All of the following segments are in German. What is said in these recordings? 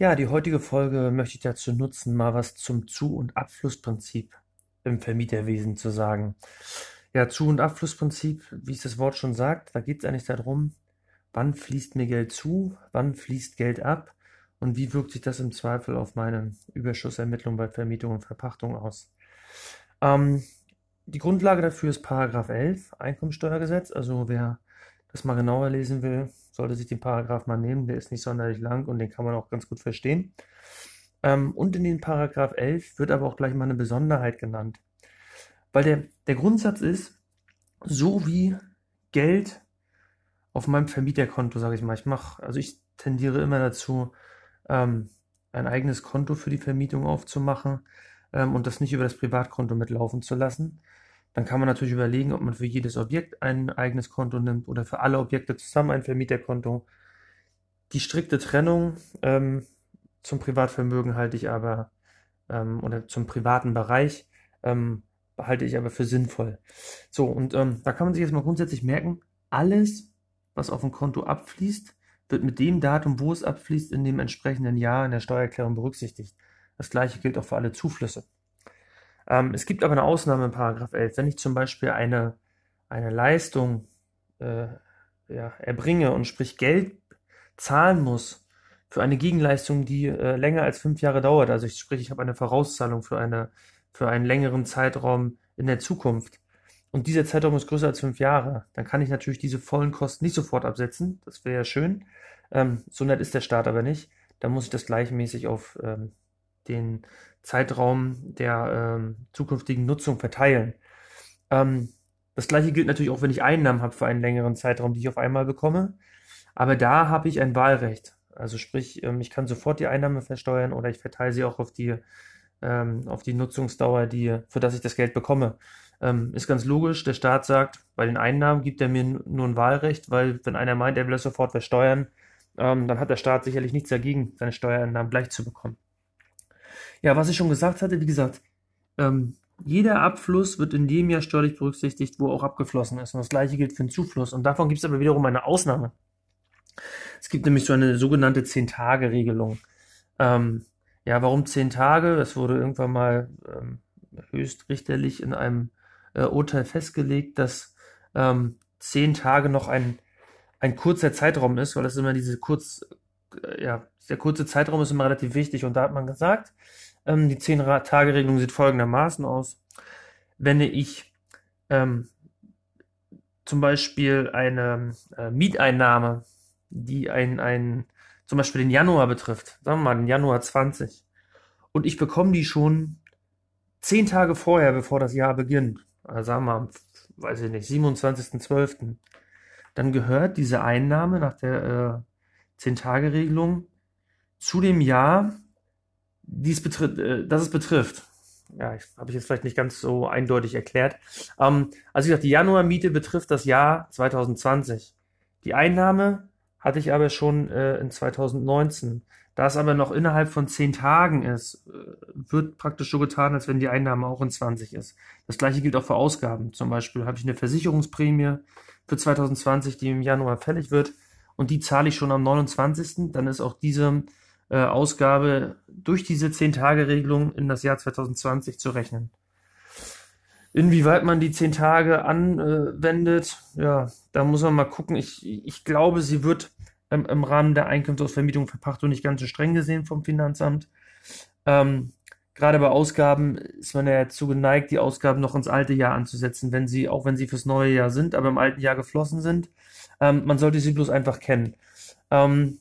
Ja, die heutige Folge möchte ich dazu nutzen, mal was zum Zu- und Abflussprinzip im Vermieterwesen zu sagen. Ja, Zu- und Abflussprinzip, wie es das Wort schon sagt, da geht es eigentlich darum, wann fließt mir Geld zu, wann fließt Geld ab und wie wirkt sich das im Zweifel auf meine Überschussermittlung bei Vermietung und Verpachtung aus. Ähm, die Grundlage dafür ist Paragraph 11 Einkommensteuergesetz. Also wer das mal genauer lesen will, sollte sich den Paragraph mal nehmen. Der ist nicht sonderlich lang und den kann man auch ganz gut verstehen. Ähm, und in den Paragraph 11 wird aber auch gleich mal eine Besonderheit genannt. Weil der, der Grundsatz ist, so wie Geld auf meinem Vermieterkonto, sage ich mal, ich mache, also ich tendiere immer dazu, ähm, ein eigenes Konto für die Vermietung aufzumachen ähm, und das nicht über das Privatkonto mitlaufen zu lassen. Dann kann man natürlich überlegen, ob man für jedes Objekt ein eigenes Konto nimmt oder für alle Objekte zusammen ein Vermieterkonto. Die strikte Trennung ähm, zum Privatvermögen halte ich aber ähm, oder zum privaten Bereich ähm, halte ich aber für sinnvoll. So, und ähm, da kann man sich jetzt mal grundsätzlich merken, alles, was auf dem Konto abfließt, wird mit dem Datum, wo es abfließt, in dem entsprechenden Jahr in der Steuererklärung berücksichtigt. Das gleiche gilt auch für alle Zuflüsse. Ähm, es gibt aber eine Ausnahme in Paragraph 11. Wenn ich zum Beispiel eine, eine Leistung äh, ja, erbringe und sprich Geld zahlen muss für eine Gegenleistung, die äh, länger als fünf Jahre dauert, also ich sprich, ich habe eine Vorauszahlung für, eine, für einen längeren Zeitraum in der Zukunft und dieser Zeitraum ist größer als fünf Jahre, dann kann ich natürlich diese vollen Kosten nicht sofort absetzen. Das wäre ja schön. Ähm, so nett ist der Staat aber nicht. Da muss ich das gleichmäßig auf ähm, den Zeitraum der ähm, zukünftigen Nutzung verteilen. Ähm, das gleiche gilt natürlich auch, wenn ich Einnahmen habe für einen längeren Zeitraum, die ich auf einmal bekomme. Aber da habe ich ein Wahlrecht. Also sprich, ähm, ich kann sofort die Einnahme versteuern oder ich verteile sie auch auf die, ähm, auf die Nutzungsdauer, die, für das ich das Geld bekomme. Ähm, ist ganz logisch, der Staat sagt, bei den Einnahmen gibt er mir nur ein Wahlrecht, weil wenn einer meint, er will das sofort versteuern, ähm, dann hat der Staat sicherlich nichts dagegen, seine Steuereinnahmen gleich zu bekommen. Ja, was ich schon gesagt hatte, wie gesagt, ähm, jeder Abfluss wird in dem Jahr steuerlich berücksichtigt, wo auch abgeflossen ist. Und das gleiche gilt für den Zufluss. Und davon gibt es aber wiederum eine Ausnahme. Es gibt nämlich so eine sogenannte 10-Tage-Regelung. Ähm, ja, warum 10 Tage? Das wurde irgendwann mal ähm, höchstrichterlich in einem äh, Urteil festgelegt, dass ähm, 10 Tage noch ein, ein kurzer Zeitraum ist, weil das immer diese kurz, äh, ja, der kurze Zeitraum ist immer relativ wichtig. Und da hat man gesagt, ähm, die 10-Tage-Regelung sieht folgendermaßen aus. Wenn ich ähm, zum Beispiel eine äh, Mieteinnahme, die ein, ein, zum Beispiel den Januar betrifft, sagen wir mal den Januar 20, und ich bekomme die schon zehn Tage vorher, bevor das Jahr beginnt, also sagen wir mal, weiß ich nicht, 27.12., dann gehört diese Einnahme nach der äh, 10-Tage-Regelung zu dem Jahr, dies betrifft, äh, das es betrifft. Ja, habe ich jetzt vielleicht nicht ganz so eindeutig erklärt. Ähm, also wie gesagt, die Januarmiete betrifft das Jahr 2020. Die Einnahme hatte ich aber schon äh, in 2019. Da es aber noch innerhalb von zehn Tagen ist, äh, wird praktisch so getan, als wenn die Einnahme auch in 20 ist. Das gleiche gilt auch für Ausgaben. Zum Beispiel habe ich eine Versicherungsprämie für 2020, die im Januar fällig wird und die zahle ich schon am 29. Dann ist auch diese äh, Ausgabe durch diese 10-Tage-Regelung in das Jahr 2020 zu rechnen. Inwieweit man die 10 Tage anwendet, ja, da muss man mal gucken. Ich, ich glaube, sie wird im, im Rahmen der Einkommensvermietung Verpachtung nicht ganz so streng gesehen vom Finanzamt. Ähm, gerade bei Ausgaben ist man ja dazu geneigt, die Ausgaben noch ins alte Jahr anzusetzen, wenn sie, auch wenn sie fürs neue Jahr sind, aber im alten Jahr geflossen sind. Ähm, man sollte sie bloß einfach kennen. Ähm,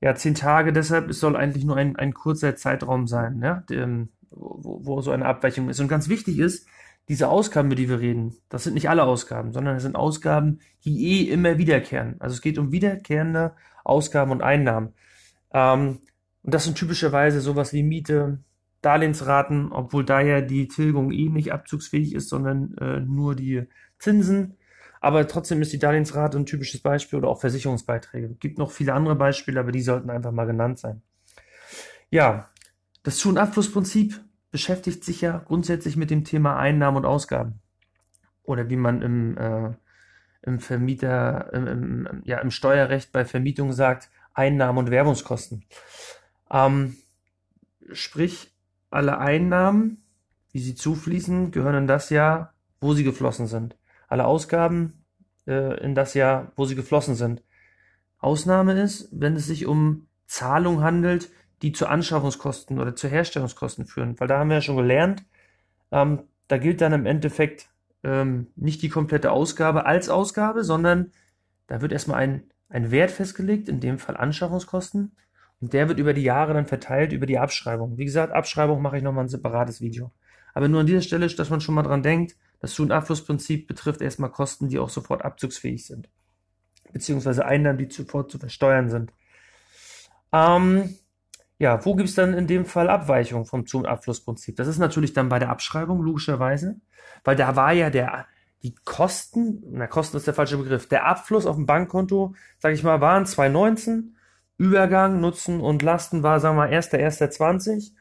ja, zehn Tage deshalb, es soll eigentlich nur ein, ein kurzer Zeitraum sein, ne? Dem, wo, wo so eine Abweichung ist. Und ganz wichtig ist, diese Ausgaben, über die wir reden, das sind nicht alle Ausgaben, sondern es sind Ausgaben, die eh immer wiederkehren. Also es geht um wiederkehrende Ausgaben und Einnahmen. Ähm, und das sind typischerweise sowas wie Miete, Darlehensraten, obwohl da ja die Tilgung eh nicht abzugsfähig ist, sondern äh, nur die Zinsen. Aber trotzdem ist die Darlehensrate ein typisches Beispiel oder auch Versicherungsbeiträge. Es gibt noch viele andere Beispiele, aber die sollten einfach mal genannt sein. Ja, das Zu- und Abflussprinzip beschäftigt sich ja grundsätzlich mit dem Thema Einnahmen und Ausgaben. Oder wie man im, äh, im Vermieter, im, im, ja, im Steuerrecht bei Vermietung sagt, Einnahmen und Werbungskosten. Ähm, sprich, alle Einnahmen, wie sie zufließen, gehören in das Jahr, wo sie geflossen sind. Alle Ausgaben äh, in das Jahr, wo sie geflossen sind. Ausnahme ist, wenn es sich um Zahlungen handelt, die zu Anschaffungskosten oder zu Herstellungskosten führen. Weil da haben wir ja schon gelernt, ähm, da gilt dann im Endeffekt ähm, nicht die komplette Ausgabe als Ausgabe, sondern da wird erstmal ein, ein Wert festgelegt, in dem Fall Anschaffungskosten. Und der wird über die Jahre dann verteilt über die Abschreibung. Wie gesagt, Abschreibung mache ich nochmal ein separates Video. Aber nur an dieser Stelle, dass man schon mal dran denkt, das Zu- und Abflussprinzip betrifft erstmal Kosten, die auch sofort abzugsfähig sind. Beziehungsweise Einnahmen, die sofort zu versteuern sind. Ähm, ja, wo gibt es dann in dem Fall Abweichungen vom Zu- und Abflussprinzip? Das ist natürlich dann bei der Abschreibung, logischerweise, weil da war ja der, die Kosten, na, Kosten ist der falsche Begriff, der Abfluss auf dem Bankkonto, sage ich mal, waren 2019, Übergang, Nutzen und Lasten war, sagen wir mal, 1.1.20.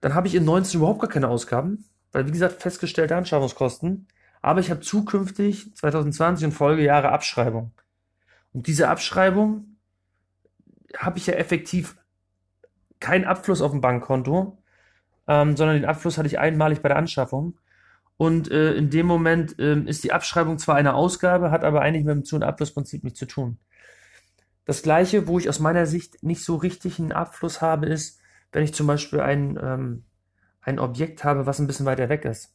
Dann habe ich in 19 überhaupt gar keine Ausgaben, weil, wie gesagt, festgestellte Anschaffungskosten. Aber ich habe zukünftig 2020 und Folgejahre Abschreibung. Und diese Abschreibung habe ich ja effektiv keinen Abfluss auf dem Bankkonto, ähm, sondern den Abfluss hatte ich einmalig bei der Anschaffung. Und äh, in dem Moment äh, ist die Abschreibung zwar eine Ausgabe, hat aber eigentlich mit dem Zu- und Abflussprinzip nichts zu tun. Das gleiche, wo ich aus meiner Sicht nicht so richtig einen Abfluss habe, ist, wenn ich zum Beispiel ein, ähm, ein Objekt habe, was ein bisschen weiter weg ist.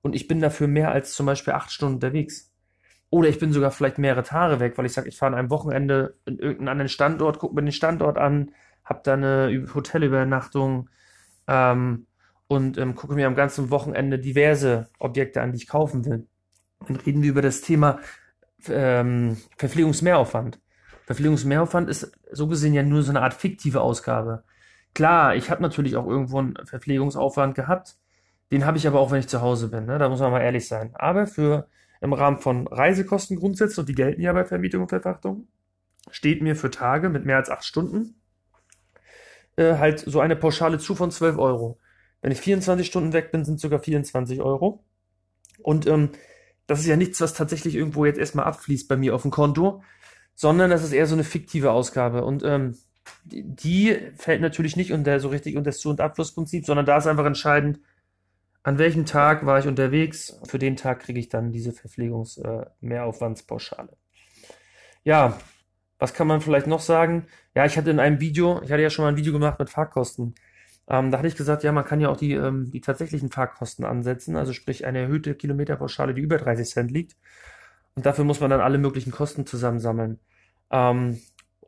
Und ich bin dafür mehr als zum Beispiel acht Stunden unterwegs. Oder ich bin sogar vielleicht mehrere Tage weg, weil ich sage, ich fahre an einem Wochenende in irgendeinen anderen Standort, gucke mir den Standort an, habe da eine Hotelübernachtung ähm, und ähm, gucke mir am ganzen Wochenende diverse Objekte an, die ich kaufen will. Dann reden wir über das Thema ähm, Verpflegungsmehraufwand. Verpflegungsmehraufwand ist so gesehen ja nur so eine Art fiktive Ausgabe. Klar, ich habe natürlich auch irgendwo einen Verpflegungsaufwand gehabt, den habe ich aber auch, wenn ich zu Hause bin. Ne? Da muss man mal ehrlich sein. Aber für im Rahmen von Reisekosten grundsätzlich, und die gelten ja bei Vermietung und Verpachtung, steht mir für Tage mit mehr als acht Stunden äh, halt so eine Pauschale zu von 12 Euro. Wenn ich 24 Stunden weg bin, sind sogar 24 Euro. Und ähm, das ist ja nichts, was tatsächlich irgendwo jetzt erstmal abfließt bei mir auf dem Konto, sondern das ist eher so eine fiktive Ausgabe. Und ähm, die fällt natürlich nicht unter so richtig unter das Zu- und Abflussprinzip, sondern da ist einfach entscheidend, an welchem Tag war ich unterwegs. Für den Tag kriege ich dann diese Verpflegungs-Mehraufwandspauschale. Äh, ja, was kann man vielleicht noch sagen? Ja, ich hatte in einem Video, ich hatte ja schon mal ein Video gemacht mit Fahrkosten. Ähm, da hatte ich gesagt, ja, man kann ja auch die, ähm, die tatsächlichen Fahrkosten ansetzen, also sprich eine erhöhte Kilometerpauschale, die über 30 Cent liegt. Und dafür muss man dann alle möglichen Kosten zusammensammeln. Ähm,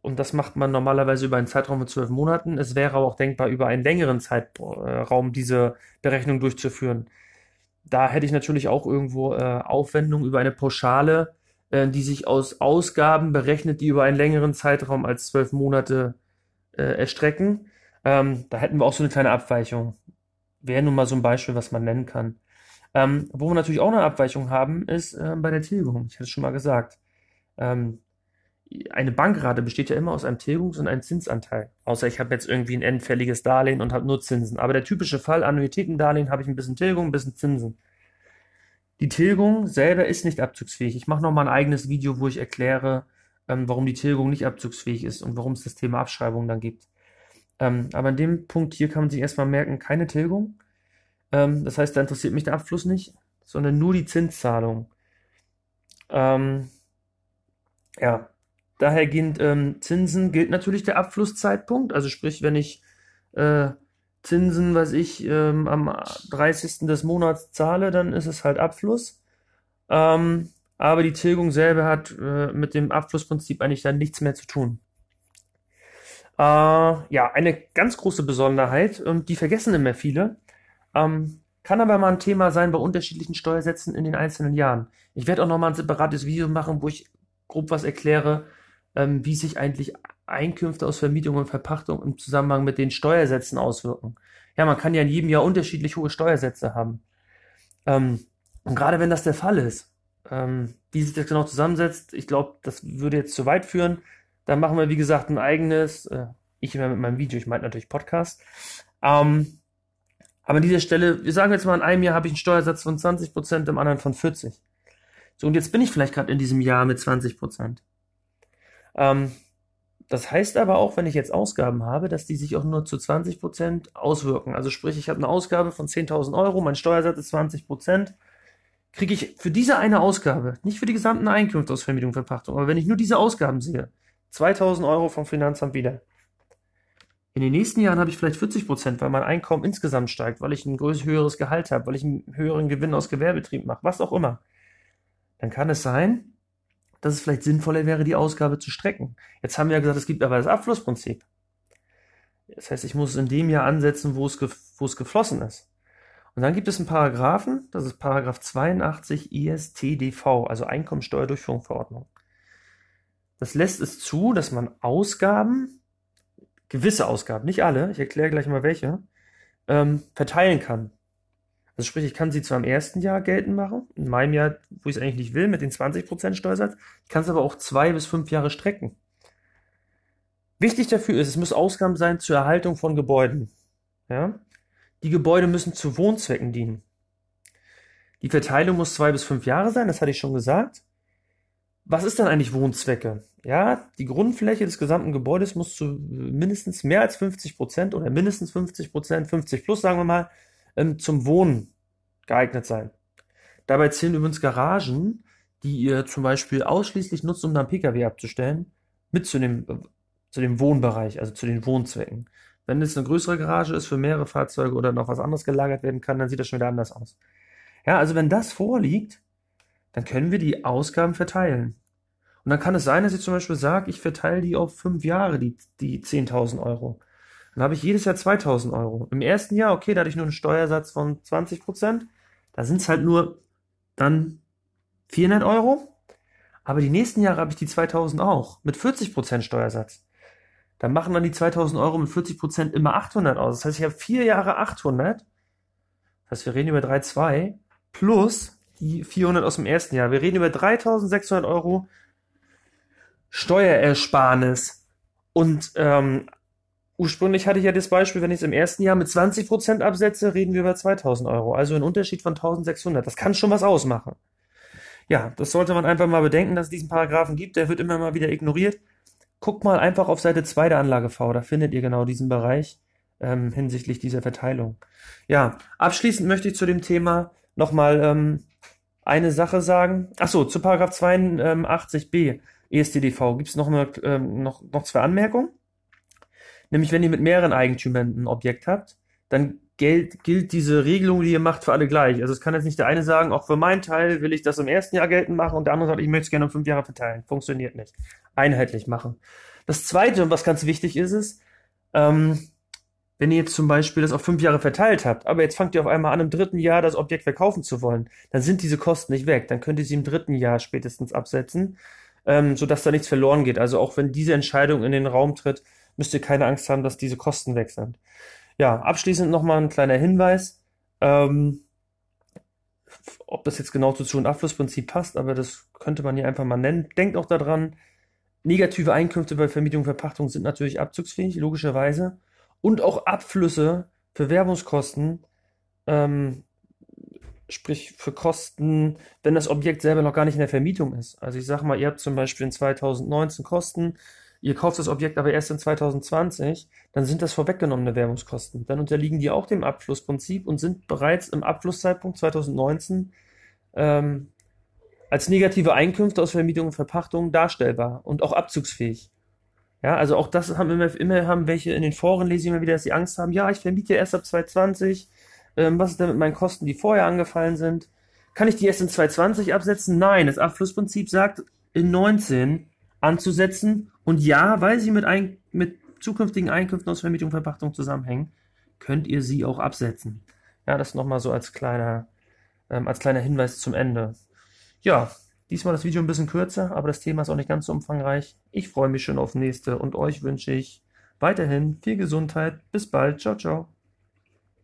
und das macht man normalerweise über einen Zeitraum von zwölf Monaten. Es wäre aber auch denkbar, über einen längeren Zeitraum diese Berechnung durchzuführen. Da hätte ich natürlich auch irgendwo äh, Aufwendungen über eine Pauschale, äh, die sich aus Ausgaben berechnet, die über einen längeren Zeitraum als zwölf Monate äh, erstrecken. Ähm, da hätten wir auch so eine kleine Abweichung. Wäre nun mal so ein Beispiel, was man nennen kann. Ähm, wo wir natürlich auch eine Abweichung haben, ist äh, bei der Tilgung. Ich hatte es schon mal gesagt. Ähm, eine Bankrate besteht ja immer aus einem Tilgungs- und einem Zinsanteil. Außer ich habe jetzt irgendwie ein endfälliges Darlehen und habe nur Zinsen. Aber der typische Fall, Annuitätendarlehen, habe ich ein bisschen Tilgung, ein bisschen Zinsen. Die Tilgung selber ist nicht abzugsfähig. Ich mache nochmal ein eigenes Video, wo ich erkläre, ähm, warum die Tilgung nicht abzugsfähig ist und warum es das Thema Abschreibung dann gibt. Ähm, aber an dem Punkt hier kann man sich erstmal merken, keine Tilgung. Ähm, das heißt, da interessiert mich der Abfluss nicht, sondern nur die Zinszahlung. Ähm, ja, dahergehend ähm, Zinsen gilt natürlich der Abflusszeitpunkt. Also sprich, wenn ich äh, Zinsen, was ich ähm, am 30. des Monats zahle, dann ist es halt Abfluss. Ähm, aber die Tilgung selber hat äh, mit dem Abflussprinzip eigentlich dann nichts mehr zu tun. Äh, ja, eine ganz große Besonderheit, und die vergessen immer viele, ähm, kann aber mal ein Thema sein bei unterschiedlichen Steuersätzen in den einzelnen Jahren. Ich werde auch nochmal ein separates Video machen, wo ich grob was erkläre, ähm, wie sich eigentlich Einkünfte aus Vermietung und Verpachtung im Zusammenhang mit den Steuersätzen auswirken. Ja, man kann ja in jedem Jahr unterschiedlich hohe Steuersätze haben. Ähm, und gerade wenn das der Fall ist, ähm, wie sich das genau zusammensetzt, ich glaube, das würde jetzt zu weit führen. Dann machen wir, wie gesagt, ein eigenes, äh, ich immer mit meinem Video, ich meine natürlich Podcast. Ähm, aber an dieser Stelle, wir sagen jetzt mal, in einem Jahr habe ich einen Steuersatz von 20%, im anderen von 40%. So, und jetzt bin ich vielleicht gerade in diesem Jahr mit 20%. Ähm, Das heißt aber auch, wenn ich jetzt Ausgaben habe, dass die sich auch nur zu 20% auswirken. Also sprich, ich habe eine Ausgabe von 10.000 Euro, mein Steuersatz ist 20%, kriege ich für diese eine Ausgabe, nicht für die gesamten Einkünfte aus Vermietung und Verpachtung, aber wenn ich nur diese Ausgaben sehe, 2.000 Euro vom Finanzamt wieder. In den nächsten Jahren habe ich vielleicht 40% weil mein Einkommen insgesamt steigt, weil ich ein höheres Gehalt habe, weil ich einen höheren Gewinn aus Gewerbetrieb mache, was auch immer. Dann kann es sein, dass es vielleicht sinnvoller wäre, die Ausgabe zu strecken. Jetzt haben wir ja gesagt, es gibt aber das Abflussprinzip. Das heißt, ich muss es in dem Jahr ansetzen, wo es, wo es geflossen ist. Und dann gibt es einen Paragraphen, das ist Paragraph 82 ISTDV, also Einkommensteuerdurchführungsverordnung. Das lässt es zu, dass man Ausgaben, gewisse Ausgaben, nicht alle, ich erkläre gleich mal welche, ähm, verteilen kann. Also sprich, ich kann sie zwar im ersten Jahr geltend machen, in meinem Jahr, wo ich es eigentlich nicht will, mit den 20% Steuersatz, ich kann es aber auch zwei bis fünf Jahre strecken. Wichtig dafür ist, es muss Ausgaben sein zur Erhaltung von Gebäuden. Ja? Die Gebäude müssen zu Wohnzwecken dienen. Die Verteilung muss zwei bis fünf Jahre sein, das hatte ich schon gesagt. Was ist dann eigentlich Wohnzwecke? Ja, die Grundfläche des gesamten Gebäudes muss zu mindestens mehr als 50 Prozent oder mindestens 50 Prozent, 50 plus sagen wir mal, ähm, zum Wohnen geeignet sein. Dabei zählen übrigens Garagen, die ihr zum Beispiel ausschließlich nutzt, um dann Pkw abzustellen, mit zu dem, zu dem Wohnbereich, also zu den Wohnzwecken. Wenn es eine größere Garage ist für mehrere Fahrzeuge oder noch was anderes gelagert werden kann, dann sieht das schon wieder anders aus. Ja, also wenn das vorliegt, dann können wir die Ausgaben verteilen. Und dann kann es sein, dass ich zum Beispiel sage, ich verteile die auf fünf Jahre, die, die 10.000 Euro. Dann habe ich jedes Jahr 2.000 Euro. Im ersten Jahr, okay, da hatte ich nur einen Steuersatz von 20 Prozent. Da sind es halt nur dann 400 Euro. Aber die nächsten Jahre habe ich die 2.000 auch mit 40 Prozent Steuersatz. Dann machen dann die 2.000 Euro mit 40 Prozent immer 800 aus. Das heißt, ich habe vier Jahre 800. Das heißt, wir reden über 3,2 plus die 400 aus dem ersten Jahr. Wir reden über 3.600 Euro Steuerersparnis. Und ähm, ursprünglich hatte ich ja das Beispiel, wenn ich es im ersten Jahr mit 20% absetze, reden wir über 2000 Euro. Also ein Unterschied von 1600. Das kann schon was ausmachen. Ja, das sollte man einfach mal bedenken, dass es diesen Paragraphen gibt. Der wird immer mal wieder ignoriert. Guckt mal einfach auf Seite 2 der Anlage V. Da findet ihr genau diesen Bereich ähm, hinsichtlich dieser Verteilung. Ja, abschließend möchte ich zu dem Thema nochmal ähm, eine Sache sagen. Achso, zu Paragraph 82b ESTDV gibt es noch, ähm, noch, noch zwei Anmerkungen. Nämlich, wenn ihr mit mehreren Eigentümern ein Objekt habt, dann gilt, gilt diese Regelung, die ihr macht, für alle gleich. Also es kann jetzt nicht der eine sagen, auch für meinen Teil will ich das im ersten Jahr geltend machen und der andere sagt, ich möchte es gerne um fünf Jahre verteilen. Funktioniert nicht. Einheitlich machen. Das zweite, und was ganz wichtig ist, ist, ähm, wenn ihr jetzt zum Beispiel das auf fünf Jahre verteilt habt, aber jetzt fangt ihr auf einmal an, im dritten Jahr das Objekt verkaufen zu wollen, dann sind diese Kosten nicht weg. Dann könnt ihr sie im dritten Jahr spätestens absetzen, ähm, sodass da nichts verloren geht. Also auch wenn diese Entscheidung in den Raum tritt, müsst ihr keine Angst haben, dass diese Kosten weg sind. Ja, abschließend nochmal ein kleiner Hinweis. Ähm, ob das jetzt genau zu Zu- und Abflussprinzip passt, aber das könnte man hier einfach mal nennen. Denkt auch daran, negative Einkünfte bei Vermietung und Verpachtung sind natürlich abzugsfähig, logischerweise. Und auch Abflüsse für Werbungskosten, ähm, sprich für Kosten, wenn das Objekt selber noch gar nicht in der Vermietung ist. Also ich sage mal, ihr habt zum Beispiel in 2019 Kosten ihr kauft das Objekt aber erst in 2020, dann sind das vorweggenommene Werbungskosten. Dann unterliegen die auch dem Abflussprinzip und sind bereits im Abflusszeitpunkt 2019 ähm, als negative Einkünfte aus Vermietung und Verpachtung darstellbar und auch abzugsfähig. Ja, also auch das haben immer, immer haben welche in den Foren lese ich immer wieder, dass sie Angst haben, ja, ich vermiete erst ab 2020, ähm, was ist denn mit meinen Kosten, die vorher angefallen sind? Kann ich die erst in 2020 absetzen? Nein, das Abflussprinzip sagt, in 19 anzusetzen. Und ja, weil sie mit, ein, mit zukünftigen Einkünften aus Vermietung und Verpachtung zusammenhängen, könnt ihr sie auch absetzen. Ja, das nochmal so als kleiner, ähm, als kleiner Hinweis zum Ende. Ja, diesmal das Video ein bisschen kürzer, aber das Thema ist auch nicht ganz so umfangreich. Ich freue mich schon auf nächste und euch wünsche ich weiterhin viel Gesundheit. Bis bald. Ciao, ciao.